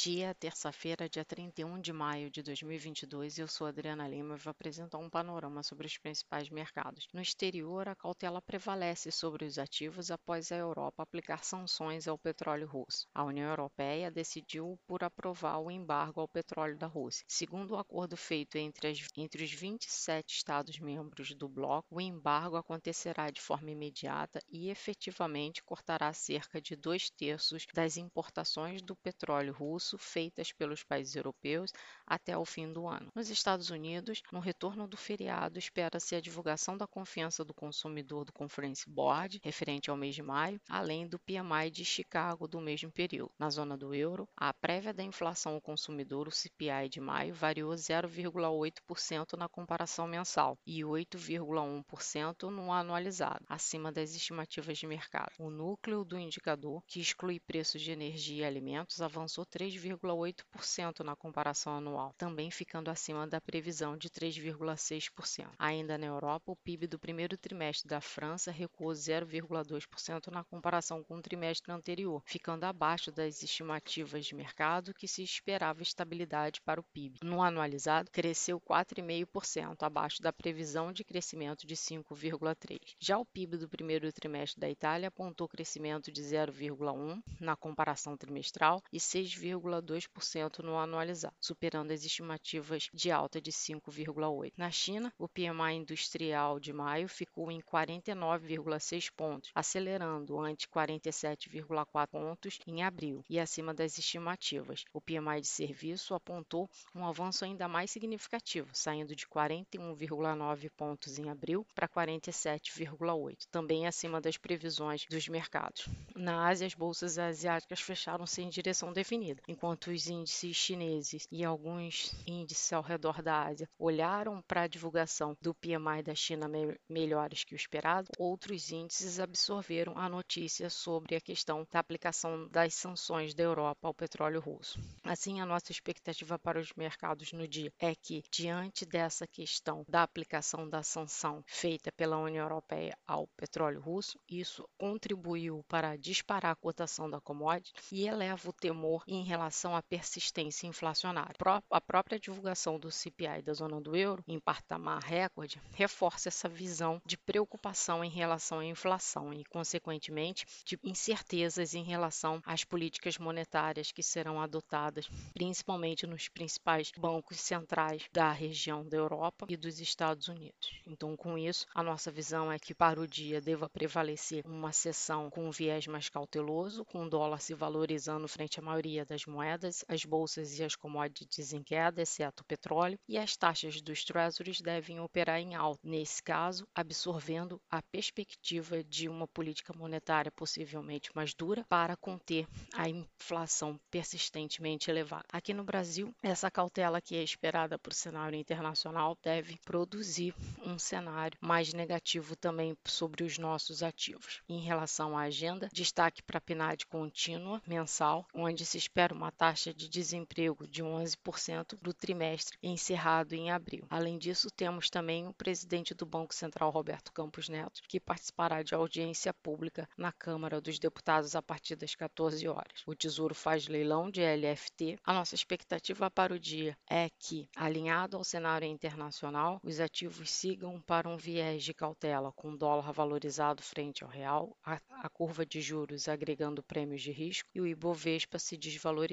dia, terça-feira, dia 31 de maio de 2022. Eu sou Adriana Lima e vou apresentar um panorama sobre os principais mercados. No exterior, a cautela prevalece sobre os ativos após a Europa aplicar sanções ao petróleo russo. A União Europeia decidiu por aprovar o embargo ao petróleo da Rússia. Segundo o acordo feito entre, as, entre os 27 Estados-membros do bloco, o embargo acontecerá de forma imediata e efetivamente cortará cerca de dois terços das importações do petróleo russo feitas pelos países europeus até o fim do ano. Nos Estados Unidos, no retorno do feriado, espera-se a divulgação da confiança do consumidor do Conference Board, referente ao mês de maio, além do PMI de Chicago do mesmo período. Na zona do euro, a prévia da inflação ao consumidor, o CPI de maio, variou 0,8% na comparação mensal e 8,1% no anualizado, acima das estimativas de mercado. O núcleo do indicador, que exclui preços de energia e alimentos, avançou 3 3,8% na comparação anual, também ficando acima da previsão de 3,6%. Ainda na Europa, o PIB do primeiro trimestre da França recuou 0,2% na comparação com o trimestre anterior, ficando abaixo das estimativas de mercado que se esperava estabilidade para o PIB. No anualizado, cresceu 4,5%, abaixo da previsão de crescimento de 5,3%. Já o PIB do primeiro trimestre da Itália apontou crescimento de 0,1% na comparação trimestral e 6,2% 5,2% no anualizado, superando as estimativas de alta de 5,8%. Na China, o PMI industrial de maio ficou em 49,6 pontos, acelerando ante 47,4 pontos em abril e acima das estimativas. O PMI de serviço apontou um avanço ainda mais significativo, saindo de 41,9 pontos em abril para 47,8, também acima das previsões dos mercados. Na Ásia, as bolsas asiáticas fecharam sem direção definida, enquanto os índices chineses e alguns índices ao redor da Ásia olharam para a divulgação do PMI da China me melhores que o esperado, outros índices absorveram a notícia sobre a questão da aplicação das sanções da Europa ao petróleo russo. Assim, a nossa expectativa para os mercados no dia é que, diante dessa questão da aplicação da sanção feita pela União Europeia ao petróleo russo, isso contribuiu para disparar a cotação da commodity e eleva o temor em relação relação à persistência inflacionária. A própria divulgação do CPI da zona do euro, em patamar recorde, reforça essa visão de preocupação em relação à inflação e, consequentemente, de incertezas em relação às políticas monetárias que serão adotadas, principalmente nos principais bancos centrais da região da Europa e dos Estados Unidos. Então, com isso, a nossa visão é que para o dia deva prevalecer uma sessão com um viés mais cauteloso, com o dólar se valorizando frente à maioria das moedas as bolsas e as commodities em queda, exceto o petróleo, e as taxas dos treasuries devem operar em alta, nesse caso, absorvendo a perspectiva de uma política monetária possivelmente mais dura para conter a inflação persistentemente elevada. Aqui no Brasil, essa cautela que é esperada para o cenário internacional deve produzir um cenário mais negativo também sobre os nossos ativos. Em relação à agenda, destaque para a PNAD contínua mensal, onde se espera uma taxa de desemprego de 11% do trimestre encerrado em abril. Além disso, temos também o presidente do Banco Central, Roberto Campos Neto, que participará de audiência pública na Câmara dos Deputados a partir das 14 horas. O Tesouro faz leilão de LFT. A nossa expectativa para o dia é que, alinhado ao cenário internacional, os ativos sigam para um viés de cautela, com o dólar valorizado frente ao real, a, a curva de juros agregando prêmios de risco e o Ibovespa se desvalorizando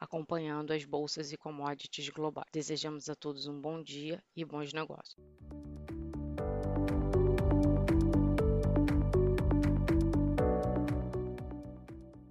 acompanhando as bolsas e commodities globais. Desejamos a todos um bom dia e bons negócios.